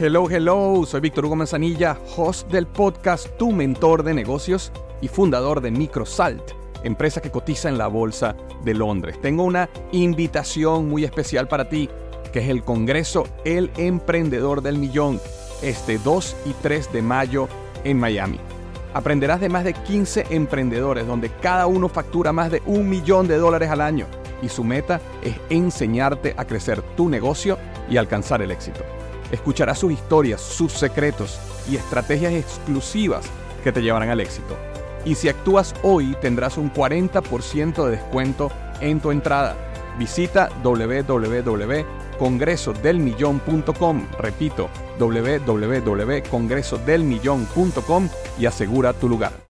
Hello, hello, soy Víctor Hugo Manzanilla, host del podcast Tu Mentor de Negocios y fundador de Microsalt, empresa que cotiza en la Bolsa de Londres. Tengo una invitación muy especial para ti, que es el Congreso El Emprendedor del Millón, este 2 y 3 de mayo en Miami. Aprenderás de más de 15 emprendedores, donde cada uno factura más de un millón de dólares al año y su meta es enseñarte a crecer tu negocio y alcanzar el éxito. Escucharás sus historias, sus secretos y estrategias exclusivas que te llevarán al éxito. Y si actúas hoy tendrás un 40% de descuento en tu entrada. Visita www.congresodelmillón.com, repito, www.congresodelmillón.com y asegura tu lugar.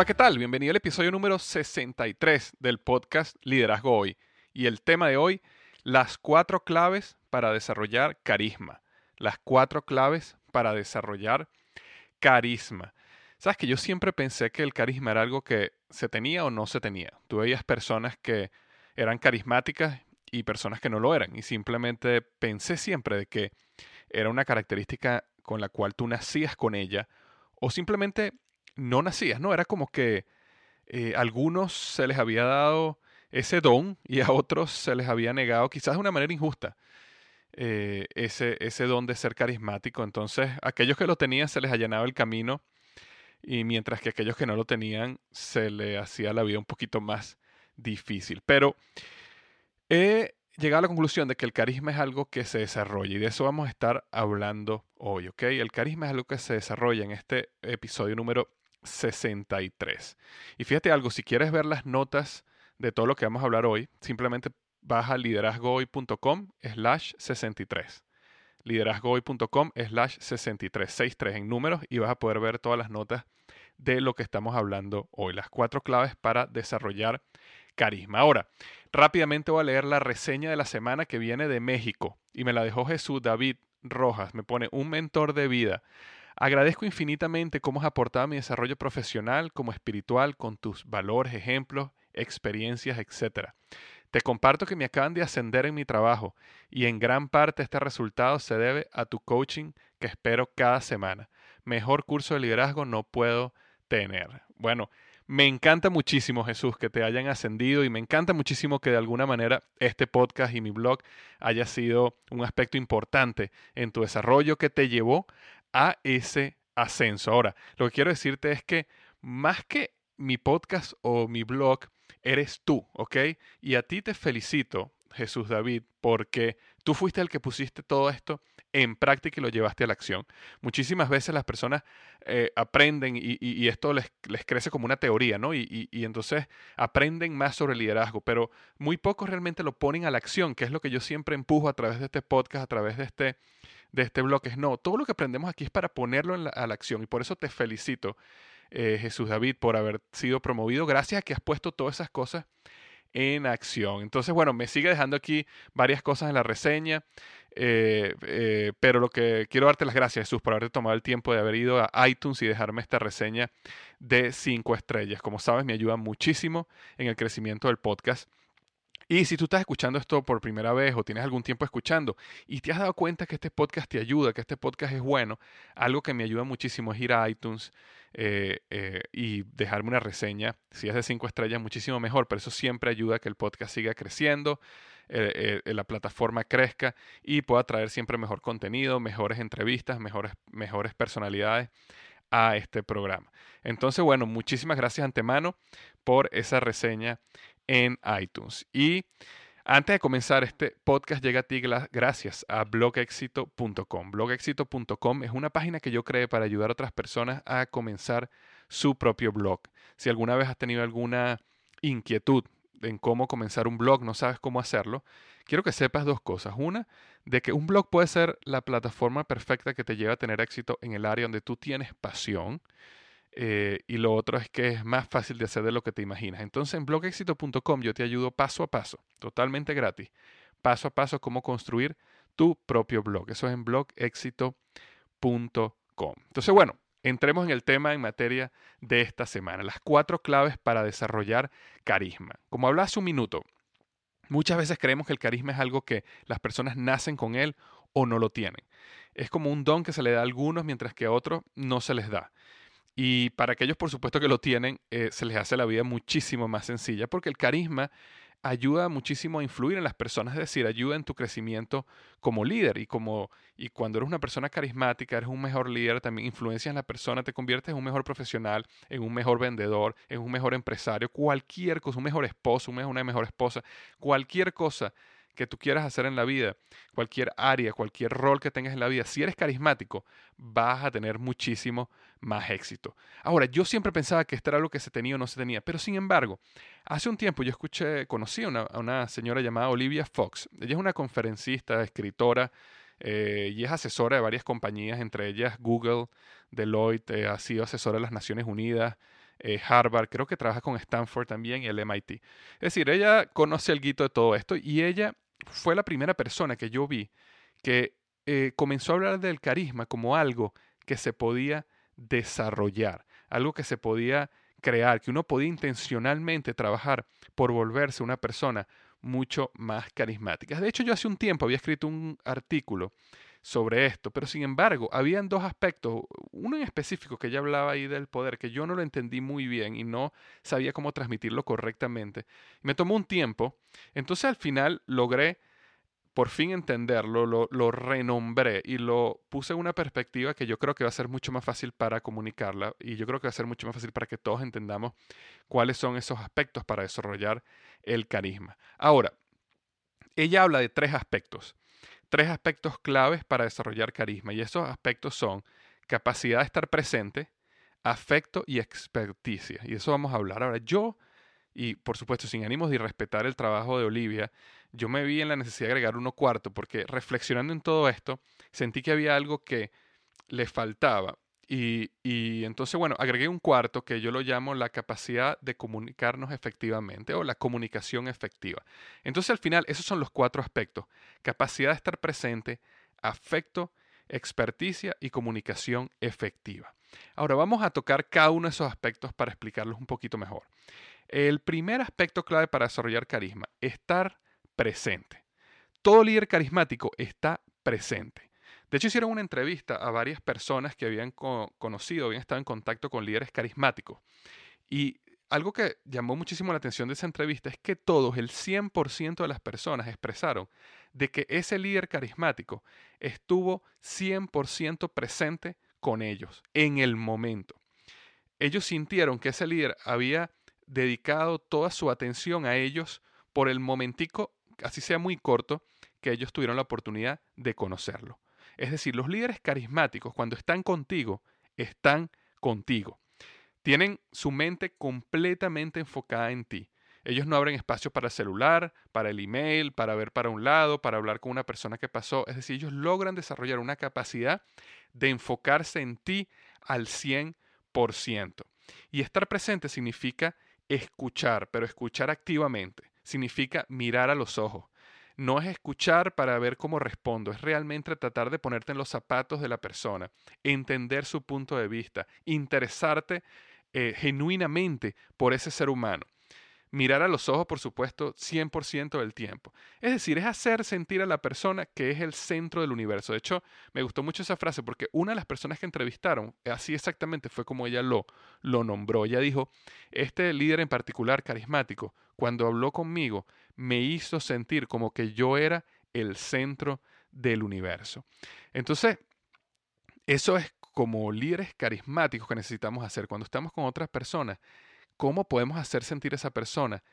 Hola, ¿qué tal? Bienvenido al episodio número 63 del podcast Liderazgo Hoy. Y el tema de hoy, las cuatro claves para desarrollar carisma. Las cuatro claves para desarrollar carisma. Sabes que yo siempre pensé que el carisma era algo que se tenía o no se tenía. Tú veías personas que eran carismáticas y personas que no lo eran. Y simplemente pensé siempre de que era una característica con la cual tú nacías con ella o simplemente no nacías, ¿no? Era como que eh, a algunos se les había dado ese don y a otros se les había negado, quizás de una manera injusta, eh, ese, ese don de ser carismático. Entonces, aquellos que lo tenían se les allanaba el camino y mientras que aquellos que no lo tenían se les hacía la vida un poquito más difícil. Pero he llegado a la conclusión de que el carisma es algo que se desarrolla y de eso vamos a estar hablando hoy, ¿ok? El carisma es algo que se desarrolla en este episodio número 63. Y fíjate algo, si quieres ver las notas de todo lo que vamos a hablar hoy, simplemente baja liderazgohoy.com slash 63. Liderazgohoy.com slash 63, 63 en números y vas a poder ver todas las notas de lo que estamos hablando hoy. Las cuatro claves para desarrollar carisma. Ahora, rápidamente voy a leer la reseña de la semana que viene de México y me la dejó Jesús David Rojas. Me pone un mentor de vida Agradezco infinitamente cómo has aportado a mi desarrollo profesional como espiritual con tus valores, ejemplos, experiencias, etc. Te comparto que me acaban de ascender en mi trabajo y en gran parte este resultado se debe a tu coaching que espero cada semana. Mejor curso de liderazgo no puedo tener. Bueno, Me encanta muchísimo, Jesús, que te hayan ascendido y me encanta muchísimo que de alguna manera este podcast y mi blog haya sido un aspecto importante en tu desarrollo que te llevó a ese ascenso. Ahora, lo que quiero decirte es que más que mi podcast o mi blog, eres tú, ¿ok? Y a ti te felicito, Jesús David, porque tú fuiste el que pusiste todo esto en práctica y lo llevaste a la acción. Muchísimas veces las personas eh, aprenden y, esto les, crece como una teoría, ¿no? Y, entonces aprenden más sobre liderazgo, pero muy pocos realmente lo ponen a la acción, que es lo que yo siempre empujo a través de este podcast, a través de este, de este blog. Es no, todo lo que aprendemos aquí es para ponerlo a la acción y por eso te felicito, eh, Jesús David, por haber sido promovido. Gracias a que has puesto todas esas cosas en acción. Entonces, bueno, me sigue dejando aquí varias cosas en la reseña, eh, eh, pero lo que quiero darte las gracias, Jesús, por haberte tomado el tiempo de haber ido a iTunes y dejarme esta reseña de cinco estrellas. Como sabes, me ayuda muchísimo en el crecimiento del podcast. Y si tú estás escuchando esto por primera vez o tienes algún tiempo escuchando y te has dado cuenta que este podcast te ayuda, que este podcast es bueno, algo que me ayuda muchísimo es ir a iTunes eh, eh, y dejarme una reseña. Si es de cinco estrellas, muchísimo mejor, pero eso siempre ayuda a que el podcast siga creciendo, eh, la plataforma crezca y pueda traer siempre mejor contenido, mejores entrevistas, mejores, mejores personalidades a este programa. Entonces, bueno, muchísimas gracias antemano por esa reseña en iTunes. Y antes de comenzar, este podcast llega a ti gracias a blogexito.com. Blogexito.com es una página que yo creé para ayudar a otras personas a comenzar su propio blog. Si alguna vez has tenido alguna inquietud en cómo comenzar un blog, no sabes cómo hacerlo, quiero que sepas dos cosas. Una, de que un blog puede ser la plataforma perfecta que te lleva a tener éxito en el área donde tú tienes pasión. Eh, y lo otro es que es más fácil de hacer de lo que te imaginas. Entonces en blogexito.com yo te ayudo paso a paso, totalmente gratis, paso a paso cómo construir tu propio blog. Eso es en blogexito.com. Entonces bueno, entremos en el tema en materia de esta semana, las cuatro claves para desarrollar carisma. Como hablé hace un minuto, muchas veces creemos que el carisma es algo que las personas nacen con él o no lo tienen. Es como un don que se le da a algunos mientras que a otros no se les da. Y para aquellos, por supuesto, que lo tienen, eh, se les hace la vida muchísimo más sencilla, porque el carisma ayuda muchísimo a influir en las personas, es decir, ayuda en tu crecimiento como líder y como y cuando eres una persona carismática, eres un mejor líder, también influencias en la persona, te conviertes en un mejor profesional, en un mejor vendedor, en un mejor empresario, cualquier cosa, un mejor esposo, una mejor esposa, cualquier cosa que tú quieras hacer en la vida, cualquier área, cualquier rol que tengas en la vida, si eres carismático, vas a tener muchísimo más éxito. Ahora, yo siempre pensaba que esto era algo que se tenía o no se tenía, pero sin embargo, hace un tiempo yo escuché, conocí a una, señora llamada Olivia Fox. Ella es una conferencista, escritora eh, y es asesora de varias compañías, entre ellas Google, Deloitte, eh, ha sido asesora de las Naciones Unidas, eh, Harvard, creo que trabaja con Stanford también y el MIT. Es decir, ella conoce el guito de todo esto y ella fue la primera persona que yo vi que eh, comenzó a hablar del carisma como algo que se podía desarrollar, algo que se podía crear, que uno podía intencionalmente trabajar por volverse una persona mucho más carismática. De hecho, yo hace un tiempo había escrito un artículo sobre esto, pero sin embargo, habían dos aspectos, uno en específico que ella hablaba ahí del poder, que yo no lo entendí muy bien y no sabía cómo transmitirlo correctamente. Me tomó un tiempo, entonces al final logré por fin entenderlo, lo, lo, renombré y lo puse en una perspectiva que yo creo que va a ser mucho más fácil para comunicarla y yo creo que va a ser mucho más fácil para que todos entendamos cuáles son esos aspectos para desarrollar el carisma. Ahora, ella habla de tres aspectos tres aspectos claves para desarrollar carisma y esos aspectos son capacidad de estar presente, afecto y experticia. Y eso vamos a hablar. Ahora, yo, y por supuesto sin ánimos de respetar el trabajo de Olivia, yo me vi en la necesidad de agregar uno cuarto porque reflexionando en todo esto, sentí que había algo que le faltaba y, entonces, bueno, agregué un cuarto que yo lo llamo la capacidad de comunicarnos efectivamente o la comunicación efectiva. Entonces, al final, esos son los cuatro aspectos. Capacidad de estar presente, afecto, experticia y comunicación efectiva. Ahora vamos a tocar cada uno de esos aspectos para explicarlos un poquito mejor. El primer aspecto clave para desarrollar carisma, estar presente. Todo líder carismático está presente. De hecho, hicieron una entrevista a varias personas que habían conocido, habían estado en contacto con líderes carismáticos. Y algo que llamó muchísimo la atención de esa entrevista es que todos, el 100% de las personas expresaron de que ese líder carismático estuvo 100% presente con ellos en el momento. Ellos sintieron que ese líder había dedicado toda su atención a ellos por el momentico, así sea muy corto, que ellos tuvieron la oportunidad de conocerlo. Es decir, los líderes carismáticos cuando están contigo, están contigo. Tienen su mente completamente enfocada en ti. Ellos no abren espacio para el celular, para el email, para ver para un lado, para hablar con una persona que pasó. Es decir, ellos logran desarrollar una capacidad de enfocarse en ti al 100%. Y estar presente significa escuchar, pero escuchar activamente. Significa mirar a los ojos. No es escuchar para ver cómo respondo, es realmente tratar de ponerte en los zapatos de la persona, entender su punto de vista, interesarte eh, genuinamente por ese ser humano mirar a los ojos, por supuesto, 100% del tiempo. Es decir, es hacer sentir a la persona que es el centro del universo. De hecho, me gustó mucho esa frase porque una de las personas que entrevistaron, así exactamente fue como ella lo, lo nombró. Ella dijo, este líder en particular, carismático, cuando habló conmigo, me hizo sentir como que yo era el centro del universo. Entonces, eso es como líderes carismáticos que necesitamos hacer. Cuando estamos con otras personas, ¿Cómo podemos hacer sentir a esa persona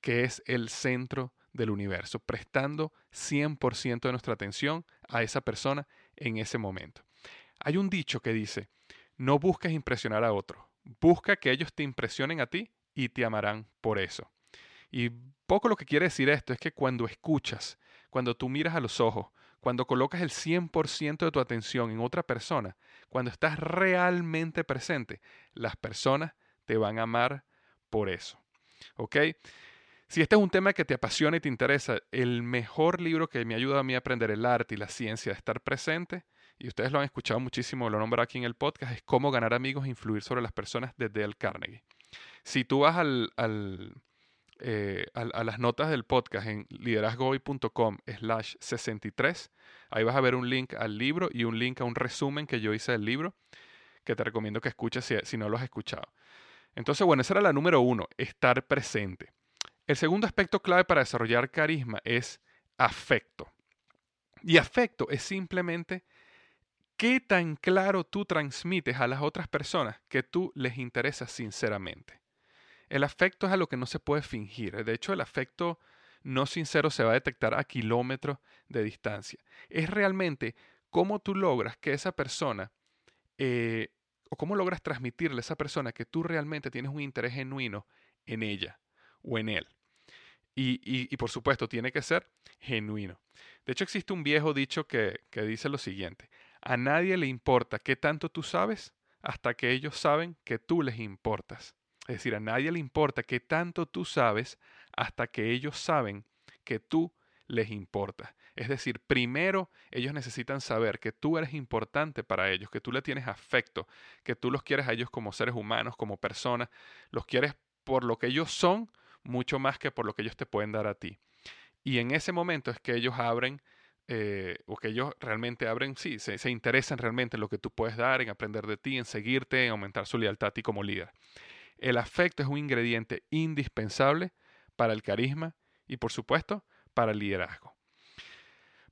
que es el centro del universo, prestando 100% de nuestra atención a esa persona en ese momento? Hay un dicho que dice, no busques impresionar a otro, busca que ellos te impresionen a ti y te amarán por eso. Y poco lo que quiere decir esto es que cuando escuchas, cuando tú miras a los ojos, cuando colocas el 100% de tu atención en otra persona, cuando estás realmente presente, las personas te van a amar por eso. ¿Ok? Si este es un tema que te apasiona y te interesa, el mejor libro que me ayuda a mí a aprender el arte y la ciencia de estar presente, y ustedes lo han escuchado muchísimo, lo nombro aquí en el podcast, es Cómo ganar amigos e influir sobre las personas de Dale Carnegie. Si tú vas al, eh, a, las notas del podcast en liderazgohoy.com slash 63, ahí vas a ver un link al libro y un link a un resumen que yo hice del libro, que te recomiendo que escuches si no lo has escuchado. Entonces, bueno, esa era la número uno, estar presente. El segundo aspecto clave para desarrollar carisma es afecto. Y afecto es simplemente qué tan claro tú transmites a las otras personas que tú les interesas sinceramente. El afecto es algo que no se puede fingir. De hecho, el afecto no sincero se va a detectar a kilómetros de distancia. Es realmente cómo tú logras que esa persona eh, o cómo logras transmitirle a esa persona que tú realmente tienes un interés genuino en ella o en él. Y, por supuesto, tiene que ser genuino. De hecho, existe un viejo dicho que dice lo siguiente, a nadie le importa qué tanto tú sabes hasta que ellos saben que tú les importas. Es decir, a nadie le importa qué tanto tú sabes hasta que ellos saben que tú les importa. Es decir, primero ellos necesitan saber que tú eres importante para ellos, que tú le tienes afecto, que tú los quieres a ellos como seres humanos, como personas, los quieres por lo que ellos son, mucho más que por lo que ellos te pueden dar a ti. Y en ese momento es que ellos abren, eh, o que ellos realmente abren, sí, se, se interesan realmente en lo que tú puedes dar, en aprender de ti, en seguirte, en aumentar su lealtad a ti como líder. El afecto es un ingrediente indispensable para el carisma y, por supuesto, para el liderazgo.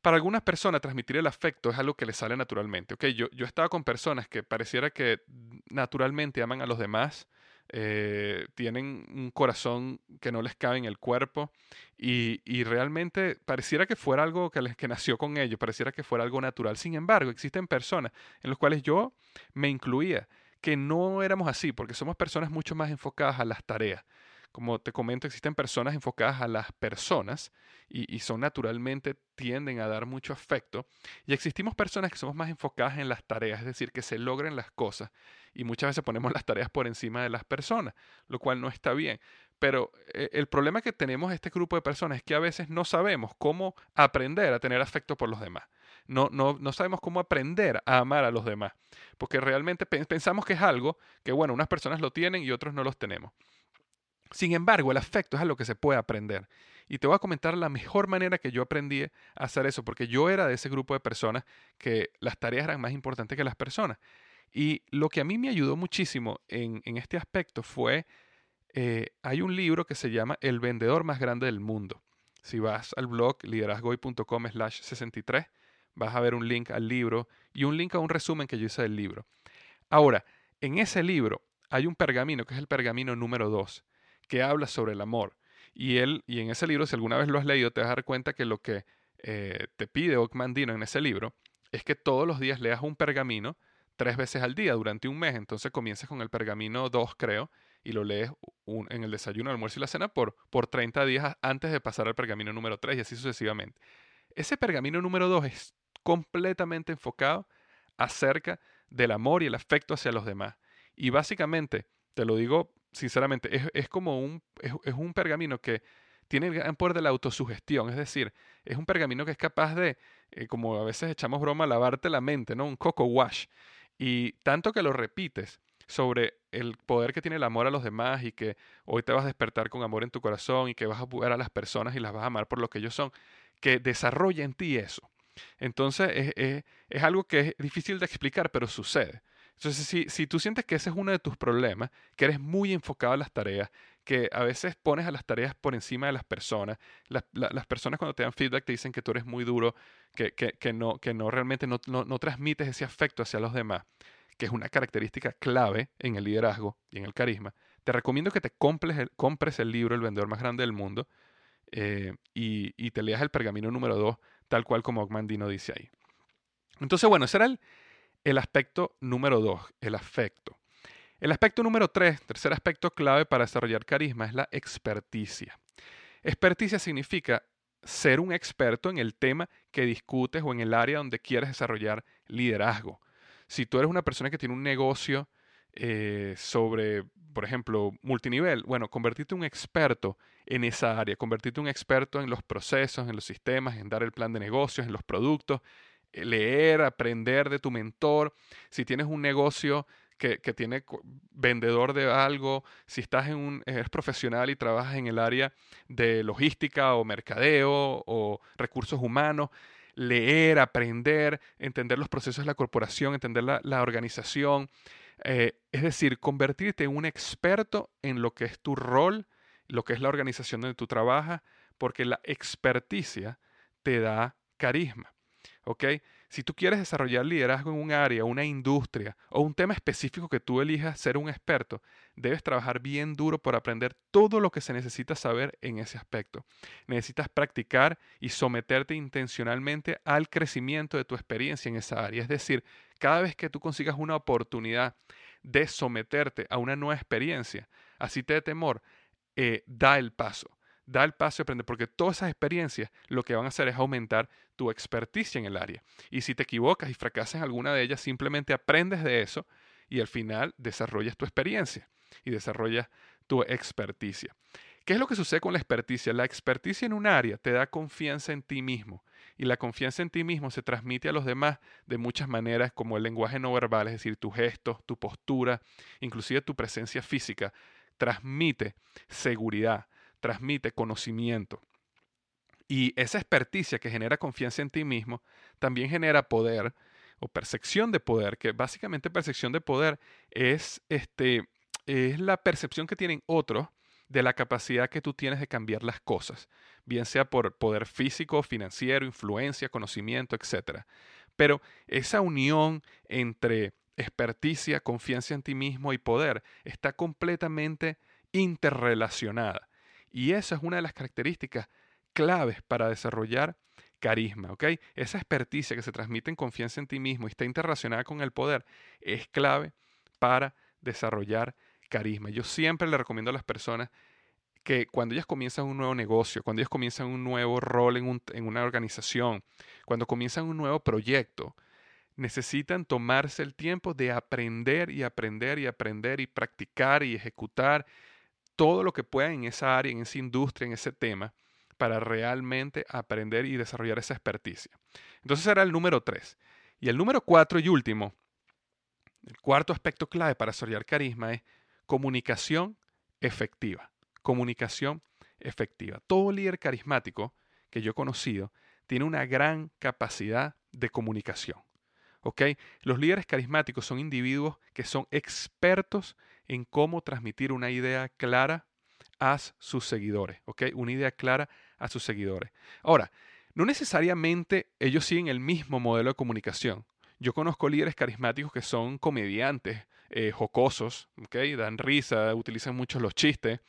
Para algunas personas transmitir el afecto es algo que les sale naturalmente. Okay, yo, yo he estado con personas que pareciera que naturalmente aman a los demás, eh, tienen un corazón que no les cabe en el cuerpo y, y realmente pareciera que fuera algo que, que nació con ellos, pareciera que fuera algo natural. Sin embargo, existen personas en las cuales yo me incluía que no éramos así, porque somos personas mucho más enfocadas a las tareas. Como te comento, existen personas enfocadas a las personas y, son naturalmente tienden a dar mucho afecto. Y existimos personas que somos más enfocadas en las tareas, es decir, que se logren las cosas. Y muchas veces ponemos las tareas por encima de las personas, lo cual no está bien. Pero eh, el problema que tenemos este grupo de personas es que a veces no sabemos cómo aprender a tener afecto por los demás. No, no, no, sabemos cómo aprender a amar a los demás, porque realmente pensamos que es algo que, bueno, unas personas lo tienen y otros no los tenemos. Sin embargo, el afecto es algo que se puede aprender. Y te voy a comentar la mejor manera que yo aprendí a hacer eso, porque yo era de ese grupo de personas que las tareas eran más importantes que las personas. Y lo que a mí me ayudó muchísimo en, este aspecto fue eh, hay un libro que se llama El vendedor más grande del mundo. Si vas al blog liderazgoy.com slash 63, vas a ver un link al libro y un link a un resumen que yo hice del libro. Ahora, en ese libro hay un pergamino, que es el pergamino número 2, que habla sobre el amor. Y, él, y en ese libro, si alguna vez lo has leído, te vas a dar cuenta que lo que eh, te pide Ocmandino en ese libro es que todos los días leas un pergamino tres veces al día durante un mes. Entonces comienzas con el pergamino 2, creo, y lo lees en el desayuno, el almuerzo y la cena por, por 30 días antes de pasar al pergamino número 3 y así sucesivamente. Ese pergamino número 2 es completamente enfocado acerca del amor y el afecto hacia los demás. Y básicamente, te lo digo sinceramente, es, como un, es, un pergamino que tiene el gran poder de la autosugestión, es decir, es un pergamino que es capaz de, eh, como a veces echamos broma, lavarte la mente, ¿no? Un coco wash. Y tanto que lo repites sobre el poder que tiene el amor a los demás y que hoy te vas a despertar con amor en tu corazón y que vas a ver a las personas y las vas a amar por lo que ellos son, que desarrolla en ti eso. Entonces es, algo que es difícil de explicar, pero sucede. Entonces, si, si, tú sientes que ese es uno de tus problemas, que eres muy enfocado en las tareas, que a veces pones a las tareas por encima de las personas, las, personas cuando te dan feedback te dicen que tú eres muy duro, que, que, no, que no realmente no, no, transmites ese afecto hacia los demás, que es una característica clave en el liderazgo y en el carisma, te recomiendo que te compres el, compres el libro El vendedor más grande del mundo eh, y, y, te leas el pergamino número 2 tal cual como Ogmandino dice ahí. Entonces, bueno, ese era el, aspecto número dos, el afecto. El aspecto número tres, tercer aspecto clave para desarrollar carisma, es la experticia. Experticia significa ser un experto en el tema que discutes o en el área donde quieres desarrollar liderazgo. Si tú eres una persona que tiene un negocio eh, sobre, por ejemplo, multinivel, bueno, convertirte un experto en esa área, convertirte un experto en los procesos, en los sistemas, en dar el plan de negocios, en los productos, eh, leer, aprender de tu mentor. Si tienes un negocio que, que, tiene vendedor de algo, si estás en un, eres profesional y trabajas en el área de logística o mercadeo o recursos humanos, leer, aprender, entender los procesos de la corporación, entender la, la organización. Eh, es decir, convertirte en un experto en lo que es tu rol lo que es la organización donde tú trabajas, porque la experticia te da carisma. Si tú quieres desarrollar liderazgo en un área, una industria o un tema específico que tú elijas ser un experto, debes trabajar bien duro por aprender todo lo que se necesita saber en ese aspecto. Necesitas practicar y someterte intencionalmente al crecimiento de tu experiencia en esa área. Es decir, cada vez que tú consigas una oportunidad de someterte a una nueva experiencia, así te dé temor, eh, da el paso. Da el paso y aprende, porque todas esas experiencias lo que van a hacer es aumentar tu experticia en el área. Y si te equivocas y fracasas en alguna de ellas, simplemente aprendes de eso y al final desarrollas tu experiencia y desarrollas tu experticia. ¿Qué es lo que sucede con la experticia? La experticia en un área te da confianza en ti mismo y la confianza en ti mismo se transmite a los demás de muchas maneras como el lenguaje no verbal, es decir, tus gestos, tu postura, inclusive tu presencia física transmite seguridad, transmite conocimiento. Y esa experticia que genera confianza en ti mismo también genera poder o percepción de poder, que básicamente percepción de poder es, este, es la percepción que tienen otros de la capacidad que tú tienes de cambiar las cosas, bien sea por poder físico, financiero, influencia, conocimiento, etc. Pero esa unión entre experticia, confianza en ti mismo y poder está completamente interrelacionada. Y esa es una de las características claves para desarrollar carisma, ¿ok? Esa experticia que se transmite en confianza en ti mismo y está interrelacionada con el poder es clave para desarrollar carisma. Yo siempre le recomiendo a las personas que cuando ellas comienzan un nuevo negocio, cuando ellas comienzan un nuevo rol en, en una organización, cuando comienzan un nuevo proyecto, necesitan tomarse el tiempo de aprender y aprender y aprender y practicar y ejecutar todo lo que puedan en esa área, en esa industria, en ese tema, para realmente aprender y desarrollar esa experticia. Entonces era el número tres. Y el número cuatro y último, el cuarto aspecto clave para desarrollar carisma es comunicación efectiva. Comunicación efectiva. Todo líder carismático que yo he conocido tiene una gran capacidad de comunicación. Los líderes carismáticos son individuos que son expertos en cómo transmitir una idea clara a sus seguidores, ¿ok? Una idea clara a sus seguidores. Ahora, no necesariamente ellos siguen el mismo modelo de comunicación. Yo conozco líderes carismáticos que son comediantes, eh, jocosos, ¿ok? Dan risa, utilizan mucho los chistes.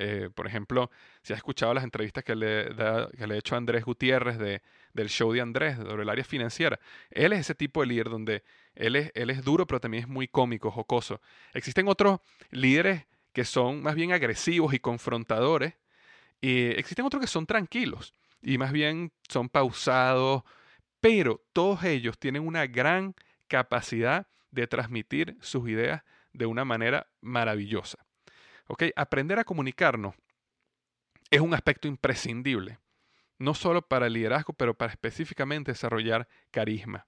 Eh, por ejemplo, si has escuchado las entrevistas que le, que le he hecho a Andrés Gutiérrez de, del show de Andrés sobre el área financiera, él es ese tipo de líder donde él es, él es duro, pero también es muy cómico, jocoso. Existen otros líderes que son más bien agresivos y confrontadores, y existen otros que son tranquilos y más bien son pausados, pero todos ellos tienen una gran capacidad de transmitir sus ideas de una manera maravillosa. Aprender a comunicarnos es un aspecto imprescindible, no solo para el liderazgo, pero para específicamente desarrollar carisma.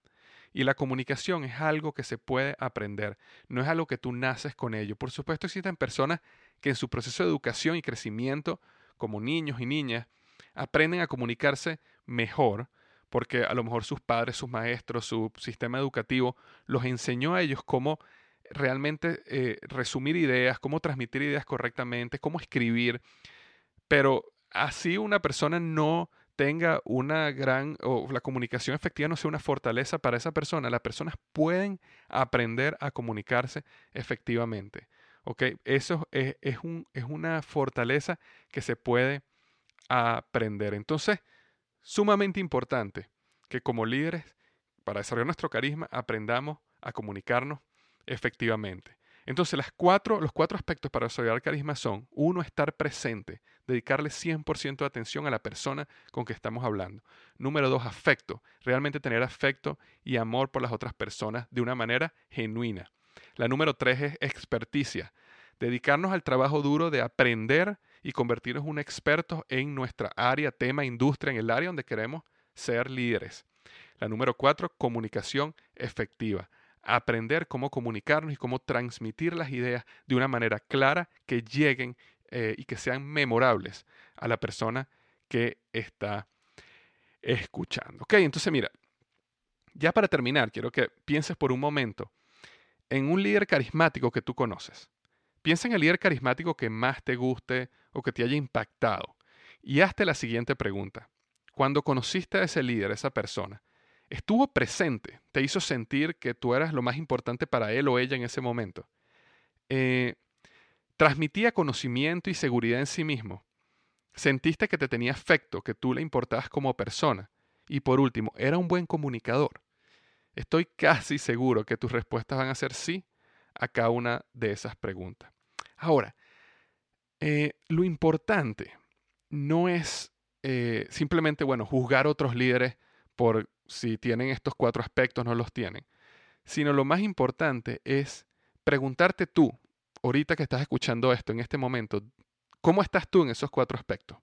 Y la comunicación es algo que se puede aprender, no es algo que tú naces con ello. Por supuesto existen personas que en su proceso de educación y crecimiento, como niños y niñas, aprenden a comunicarse mejor, porque a lo mejor sus padres, sus maestros, su sistema educativo los enseñó a ellos cómo realmente eh, resumir ideas, cómo transmitir ideas correctamente, cómo escribir, pero así una persona no tenga una gran, o la comunicación efectiva no sea una fortaleza para esa persona, las personas pueden aprender a comunicarse efectivamente. ¿ok? Eso es, es, un, es una fortaleza que se puede aprender. Entonces, sumamente importante que como líderes, para desarrollar nuestro carisma, aprendamos a comunicarnos efectivamente. Entonces, cuatro, los cuatro aspectos para desarrollar carisma son, uno, estar presente, dedicarle 100% de atención a la persona con que estamos hablando. Número dos, afecto, realmente tener afecto y amor por las otras personas de una manera genuina. La número tres es experticia, dedicarnos al trabajo duro de aprender y convertirnos en un experto en nuestra área, tema, industria, en el área donde queremos ser líderes. La número cuatro, comunicación efectiva aprender cómo comunicarnos y cómo transmitir las ideas de una manera clara que lleguen eh, y que sean memorables a la persona que está escuchando. Ok, entonces mira, ya para terminar, quiero que pienses por un momento en un líder carismático que tú conoces. Piensa en el líder carismático que más te guste o que te haya impactado y hazte la siguiente pregunta. Cuando conociste a ese líder, a esa persona, estuvo presente, te hizo sentir que tú eras lo más importante para él o ella en ese momento. Eh, transmitía conocimiento y seguridad en sí mismo. Sentiste que te tenía afecto, que tú le importabas como persona. Y por último, era un buen comunicador. Estoy casi seguro que tus respuestas van a ser sí a cada una de esas preguntas. Ahora, eh, lo importante no es eh, simplemente, bueno, juzgar a otros líderes por si tienen estos cuatro aspectos, no los tienen, sino lo más importante es preguntarte tú, ahorita que estás escuchando esto, en este momento, ¿cómo estás tú en esos cuatro aspectos?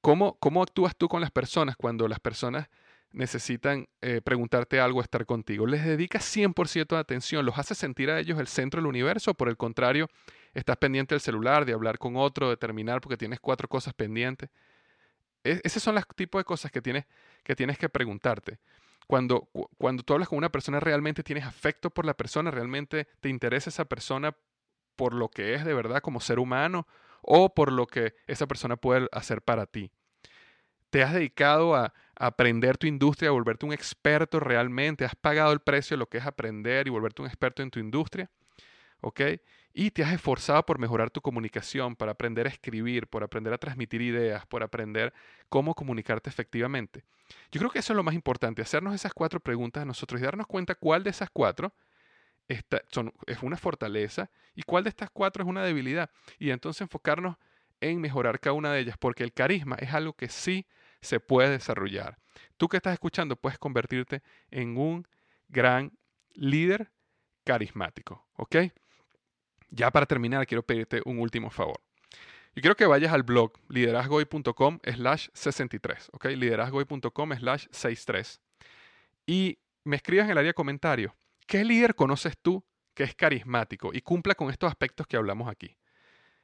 ¿Cómo, cómo actúas tú con las personas cuando las personas necesitan eh, preguntarte algo, estar contigo? ¿Les dedicas 100% de atención? ¿Los haces sentir a ellos el centro del universo? por el contrario, estás pendiente del celular, de hablar con otro, de terminar porque tienes cuatro cosas pendientes. E, esos son los tipos de cosas que tienes que, tienes que preguntarte. Cuando, cuando tú hablas con una persona, realmente tienes afecto por la persona, realmente te interesa esa persona por lo que es de verdad como ser humano o por lo que esa persona puede hacer para ti. ¿Te has dedicado a, a aprender tu industria, a volverte un experto realmente? ¿Has pagado el precio de lo que es aprender y volverte un experto en tu industria? ¿Ok? Y te has esforzado por mejorar tu comunicación, para aprender a escribir, por aprender a transmitir ideas, por aprender cómo comunicarte efectivamente. Yo creo que eso es lo más importante, hacernos esas cuatro preguntas a nosotros y darnos cuenta cuál de esas cuatro es una fortaleza y cuál de estas cuatro es una debilidad. Y entonces enfocarnos en mejorar cada una de ellas, porque el carisma es algo que sí se puede desarrollar. Tú que estás escuchando puedes convertirte en un gran líder carismático, ¿ok? Ya para terminar, quiero pedirte un último favor. Yo quiero que vayas al blog liderazgoy.com slash 63, ¿ok? liderazgoy.com slash 63. Y me escribas en el área de comentarios, ¿qué líder conoces tú que es carismático y cumpla con estos aspectos que hablamos aquí?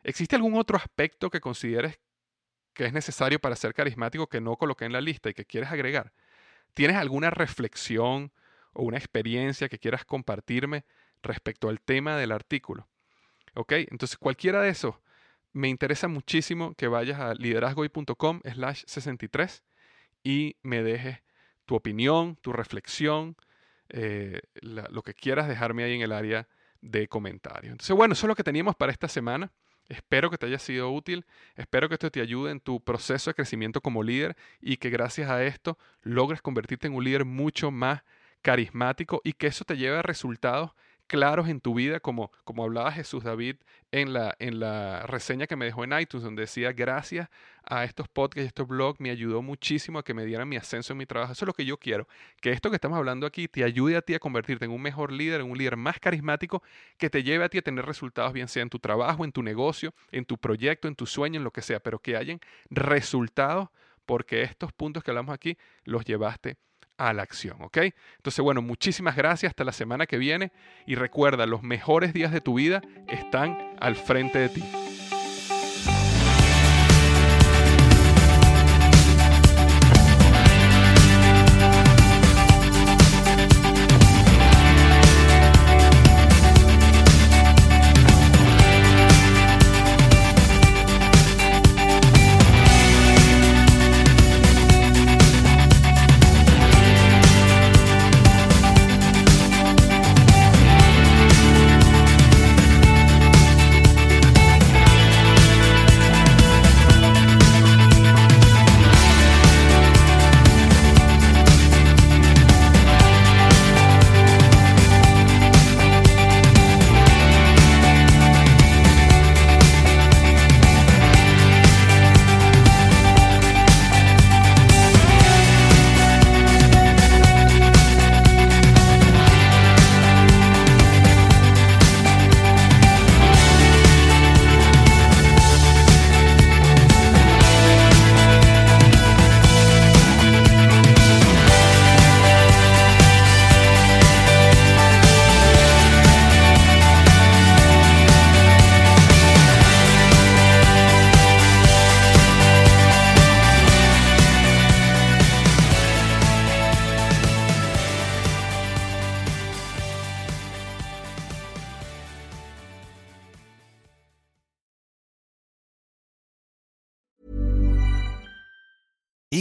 ¿Existe algún otro aspecto que consideres que es necesario para ser carismático que no coloqué en la lista y que quieres agregar? ¿Tienes alguna reflexión o una experiencia que quieras compartirme respecto al tema del artículo? ¿Ok? Entonces cualquiera de esos me interesa muchísimo que vayas a liderazgoy.com slash 63 y me dejes tu opinión, tu reflexión, eh, lo que quieras dejarme ahí en el área de comentarios. Entonces, bueno, eso es lo que teníamos para esta semana. Espero que te haya sido útil, espero que esto te ayude en tu proceso de crecimiento como líder y que gracias a esto logres convertirte en un líder mucho más carismático y que eso te lleve a resultados claros en tu vida, como, como hablaba Jesús David en la, en la reseña que me dejó en iTunes, donde decía, gracias a estos podcasts y estos blogs, me ayudó muchísimo a que me dieran mi ascenso en mi trabajo. Eso es lo que yo quiero, que esto que estamos hablando aquí te ayude a ti a convertirte en un mejor líder, en un líder más carismático, que te lleve a ti a tener resultados, bien sea en tu trabajo, en tu negocio, en tu proyecto, en tu sueño, en lo que sea, pero que hayan resultados porque estos puntos que hablamos aquí los llevaste a la acción, ¿ok? Entonces, bueno, muchísimas gracias, hasta la semana que viene y recuerda, los mejores días de tu vida están al frente de ti.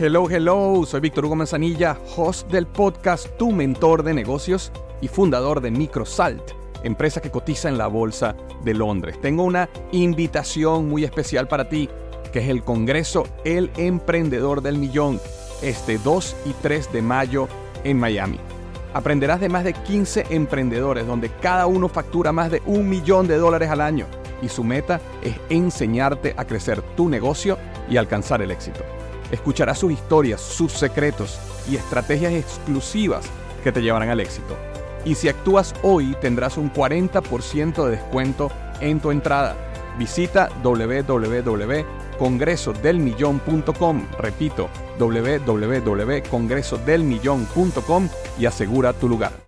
Hello, hello, soy Víctor Hugo Manzanilla, host del podcast Tu Mentor de Negocios y fundador de Microsalt, empresa que cotiza en la Bolsa de Londres. Tengo una invitación muy especial para ti, que es el Congreso El Emprendedor del Millón, este 2 y 3 de mayo en Miami. Aprenderás de más de 15 emprendedores donde cada uno factura más de un millón de dólares al año y su meta es enseñarte a crecer tu negocio y alcanzar el éxito. Escucharás sus historias, sus secretos y estrategias exclusivas que te llevarán al éxito. Y si actúas hoy tendrás un 40% de descuento en tu entrada. Visita www.congresodelmillón.com, repito, www.congresodelmillón.com y asegura tu lugar.